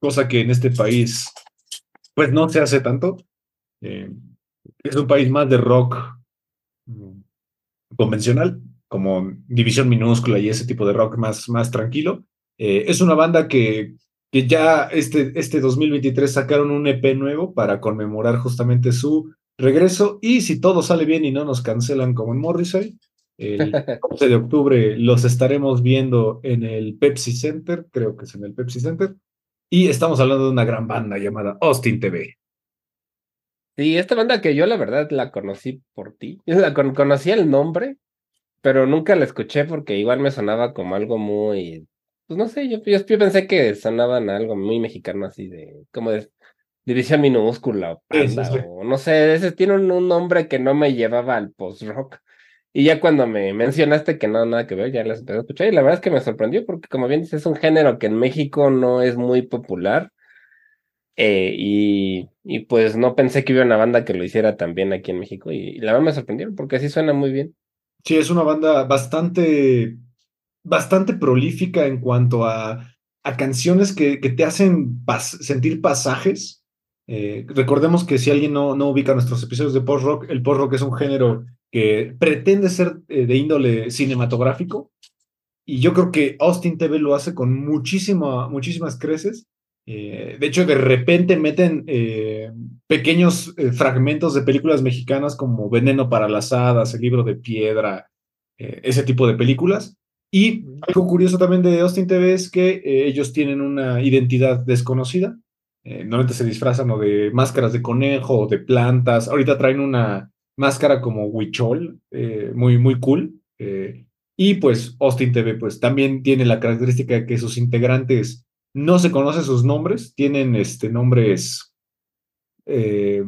cosa que en este país pues no se hace tanto. Es un país más de rock convencional, como División Minúscula y ese tipo de rock más, más tranquilo. Eh, es una banda que, que ya este, este 2023 sacaron un EP nuevo para conmemorar justamente su regreso y si todo sale bien y no nos cancelan como en Morrissey, el 11 de octubre los estaremos viendo en el Pepsi Center, creo que es en el Pepsi Center, y estamos hablando de una gran banda llamada Austin TV. Sí, esta banda que yo la verdad la conocí por ti. La con- conocía el nombre, pero nunca la escuché porque igual me sonaba como algo muy, pues no sé, yo, yo, yo pensé que sonaban a algo muy mexicano así de, como de división minúscula o Sí, sí, panda sí. o no sé, ese tiene un, un nombre que no me llevaba al post-rock. Y ya cuando me mencionaste que no, nada que ver, ya las empecé a escuchar y la verdad es que me sorprendió porque como bien dices, es un género que en México no es muy popular. Eh, y, y pues no pensé que hubiera una banda que lo hiciera también aquí en México. Y, la verdad me sorprendieron porque sí suena muy bien. Sí, es una banda bastante, bastante prolífica en cuanto a, a canciones que, que te hacen pas- sentir pasajes. Eh, recordemos que si alguien no, no ubica nuestros episodios de post-rock, el post-rock es un género que pretende ser eh, de índole cinematográfico. Y yo creo que Austin TV lo hace con muchísima, muchísimas creces. Eh, de hecho, de repente meten eh, pequeños eh, fragmentos de películas mexicanas como Veneno para las Hadas, El libro de piedra, ese tipo de películas. Y algo curioso también de Austin TV es que ellos tienen una identidad desconocida. Normalmente se disfrazan o de máscaras de conejo o de plantas. Ahorita traen una máscara como huichol, muy, muy cool. Y pues Austin TV pues también tiene la característica de que sus integrantes no se conocen sus nombres, tienen este, nombres, eh,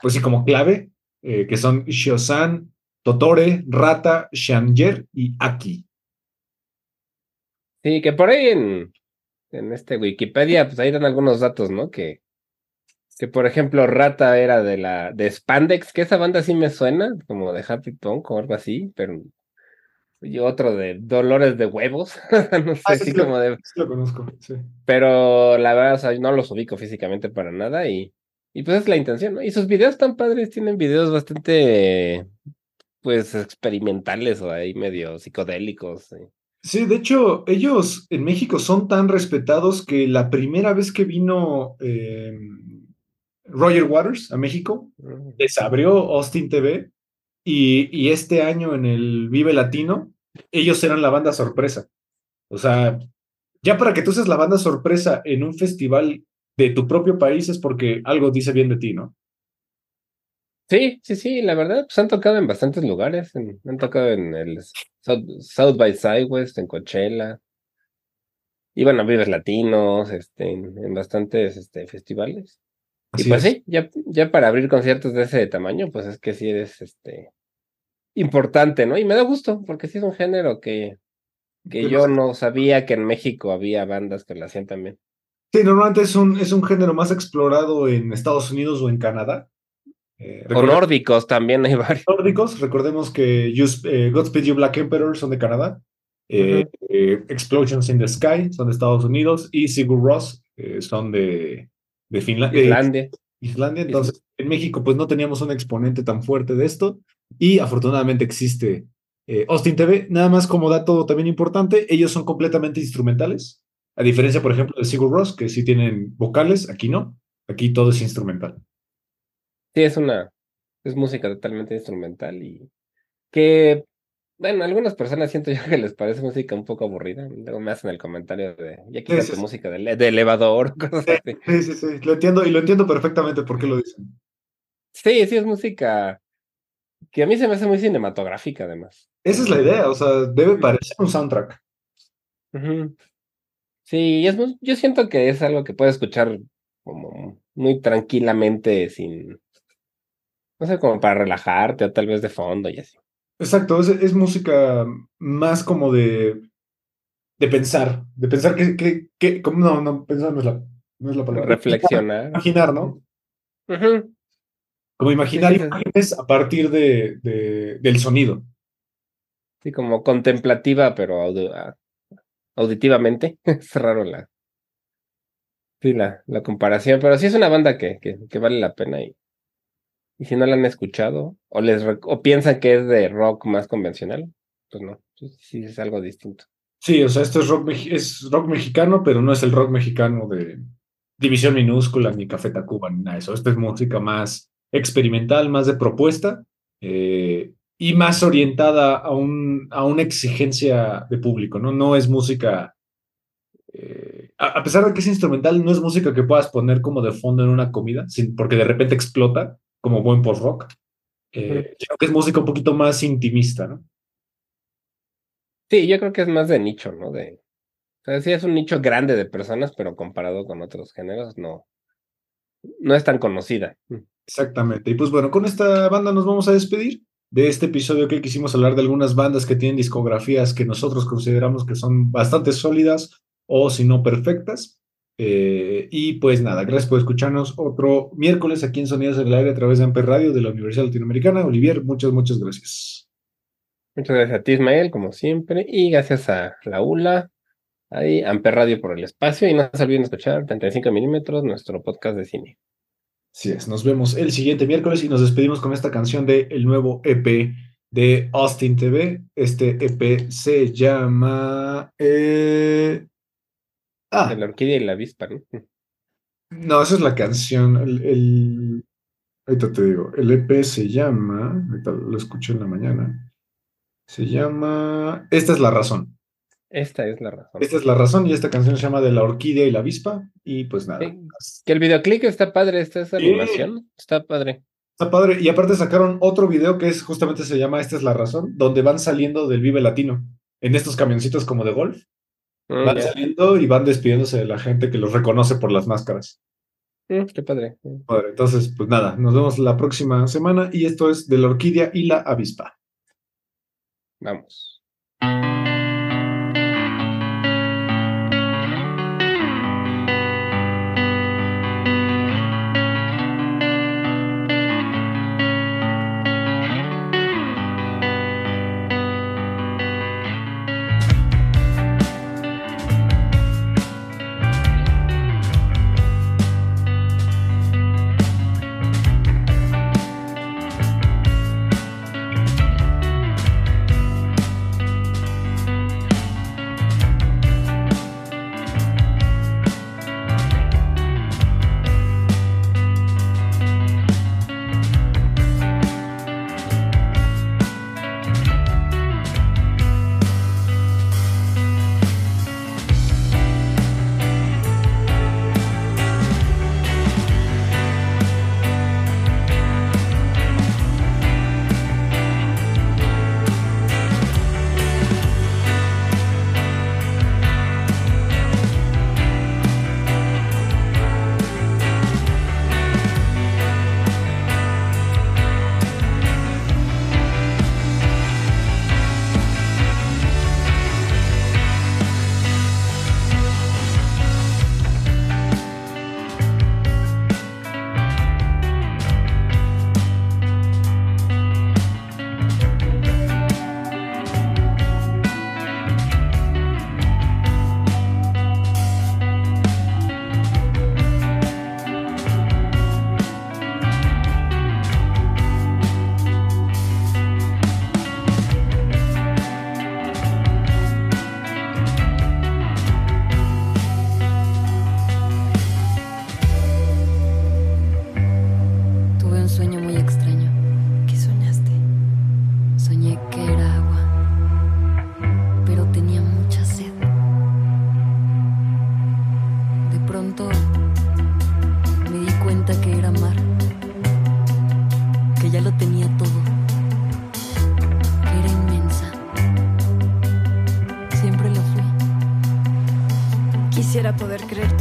pues sí, como clave, eh, que son Shiosan, Totore, Rata, Shanger y Aki. Sí, que por ahí en, en este Wikipedia, pues ahí dan algunos datos, ¿no? Que, que por ejemplo, Rata era de la de Spandex, que esa banda sí me suena, como de Happy Punk o algo así, pero y otro de Dolores de Huevos, no sé, Ah, sí, lo- como de Sí lo conozco, sí. Pero la verdad, o sea, no los ubico físicamente para nada y, y pues es la intención, ¿no? Y sus videos tan padres, tienen videos bastante, pues, experimentales o ahí medio psicodélicos. sí. Sí, de hecho, ellos en México son tan respetados que la primera vez que vino eh, Roger Waters a México, les abrió Austin TV y, y este año en el Vive Latino, ellos eran la banda sorpresa. O sea, ya para que tú seas la banda sorpresa en un festival de tu propio país es porque algo dice bien de ti, ¿no? Sí, sí, sí, la verdad, pues han tocado en bastantes lugares, en- han tocado en el South, South by Southwest, en Coachella, y bueno, Vives Latinos, este, en, en bastantes este, festivales. Y pues es. sí, ya, ya para abrir conciertos de ese tamaño, pues es que sí es este importante, ¿no? Y me da gusto, porque sí es un género que, que yo no- sabía que en México había bandas que lo hacían también. Sí, normalmente es un, es un género más explorado en Estados Unidos o en Canadá. Eh, O nórdicos también hay varios. nórdicos, recordemos que Just- eh, Godspeed You Black Emperor son de Canadá. Eh, eh, Explosions in the Sky son de Estados Unidos y Sigur Ross eh, son de, de Finlandia. Islandia. Islandia. Entonces, en México, pues no teníamos un exponente tan fuerte de esto y afortunadamente existe eh, Austin TV. Nada más como dato también importante, ellos son completamente instrumentales. A diferencia, por ejemplo, de Sigur Ross, que sí tienen vocales, aquí no. Aquí todo es instrumental. Sí, es una, es música totalmente instrumental y que, bueno, a algunas personas siento yo que les parece música un poco aburrida. Luego me hacen el comentario de, ya quítate sí, sí. música de, de elevador, cosas así. Sí, sí, sí. Lo entiendo y lo entiendo perfectamente por qué lo dicen. Sí, sí, es música que a mí se me hace muy cinematográfica además. Esa es la idea, o sea, debe parecer un soundtrack. Sí, es, yo siento que es algo que puedes escuchar como muy tranquilamente sin, no sé, como para relajarte o tal vez de fondo y así. Exacto, es, es música más como de, de pensar, de pensar que, que, que como, no, no, pensar no es la, no es la palabra. Reflexionar. Imaginar, ¿no? Ujú. Como imaginar Sí, a partir de, de- del sonido. Sí, como contemplativa, pero audi- a- auditivamente. Es raro la, sí, la, la comparación, pero sí es una banda que, que, que vale la pena y, y si no la han escuchado o les o piensan que es de rock más convencional, pues no, sí, sí es algo distinto. Sí, o sea, esto es rock, es rock mexicano, pero no es el rock mexicano de División Minúscula ni Café Tacuba ni nada de eso. Esta es música más experimental, más de propuesta eh, y más orientada a, un, a una exigencia de público, ¿no? No es música, eh, a, a pesar de que es instrumental, no es música que puedas poner como de fondo en una comida, sin, porque de repente explota como buen post-rock. Eh, sino que es música un poquito más intimista, ¿no? Sí, yo creo que es más de nicho, ¿no? De, o sea, sí es un nicho grande de personas, pero comparado con otros géneros, no, no es tan conocida. Exactamente. Y pues bueno, con esta banda nos vamos a despedir de este episodio que quisimos hablar de algunas bandas que tienen discografías que nosotros consideramos que son bastante sólidas o si no perfectas. Eh, y pues nada, gracias por escucharnos otro miércoles aquí en Sonidos en el Aire a través de Amper Radio de la Universidad Latinoamericana. Olivier, muchas, muchas gracias. Muchas gracias a ti, Ismael, como siempre, y gracias a la ULA, ahí, Amper Radio por el espacio, y no se olviden escuchar 35 milímetros, nuestro podcast de cine. Así es, nos vemos el siguiente miércoles y nos despedimos con esta canción de el nuevo EP de Austin TV. Este EP se llama... eh, Ah, De la orquídea y la avispa, ¿no? No, esa es la canción. El, el- Ahorita te digo. El EP se llama. Ahorita lo escuché en la mañana. Se llama. Esta es la razón. Esta es la razón. Esta es la razón y esta canción se llama De la orquídea y la avispa. Y pues nada. Sí. Que el videoclip está padre, esta es Sí. animación, está padre. Está padre. Y aparte sacaron otro video que es justamente se llama Esta es la razón, donde van saliendo del Vive Latino. En estos camioncitos como de golf. Mm, Van saliendo y van despidiéndose de la gente que los reconoce por las máscaras. Mm, qué padre. Padre, entonces, pues nada, nos vemos la próxima semana y esto es de la orquídea y la avispa. Vamos. Poder creer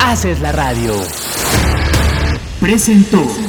haces la radio. Presentó.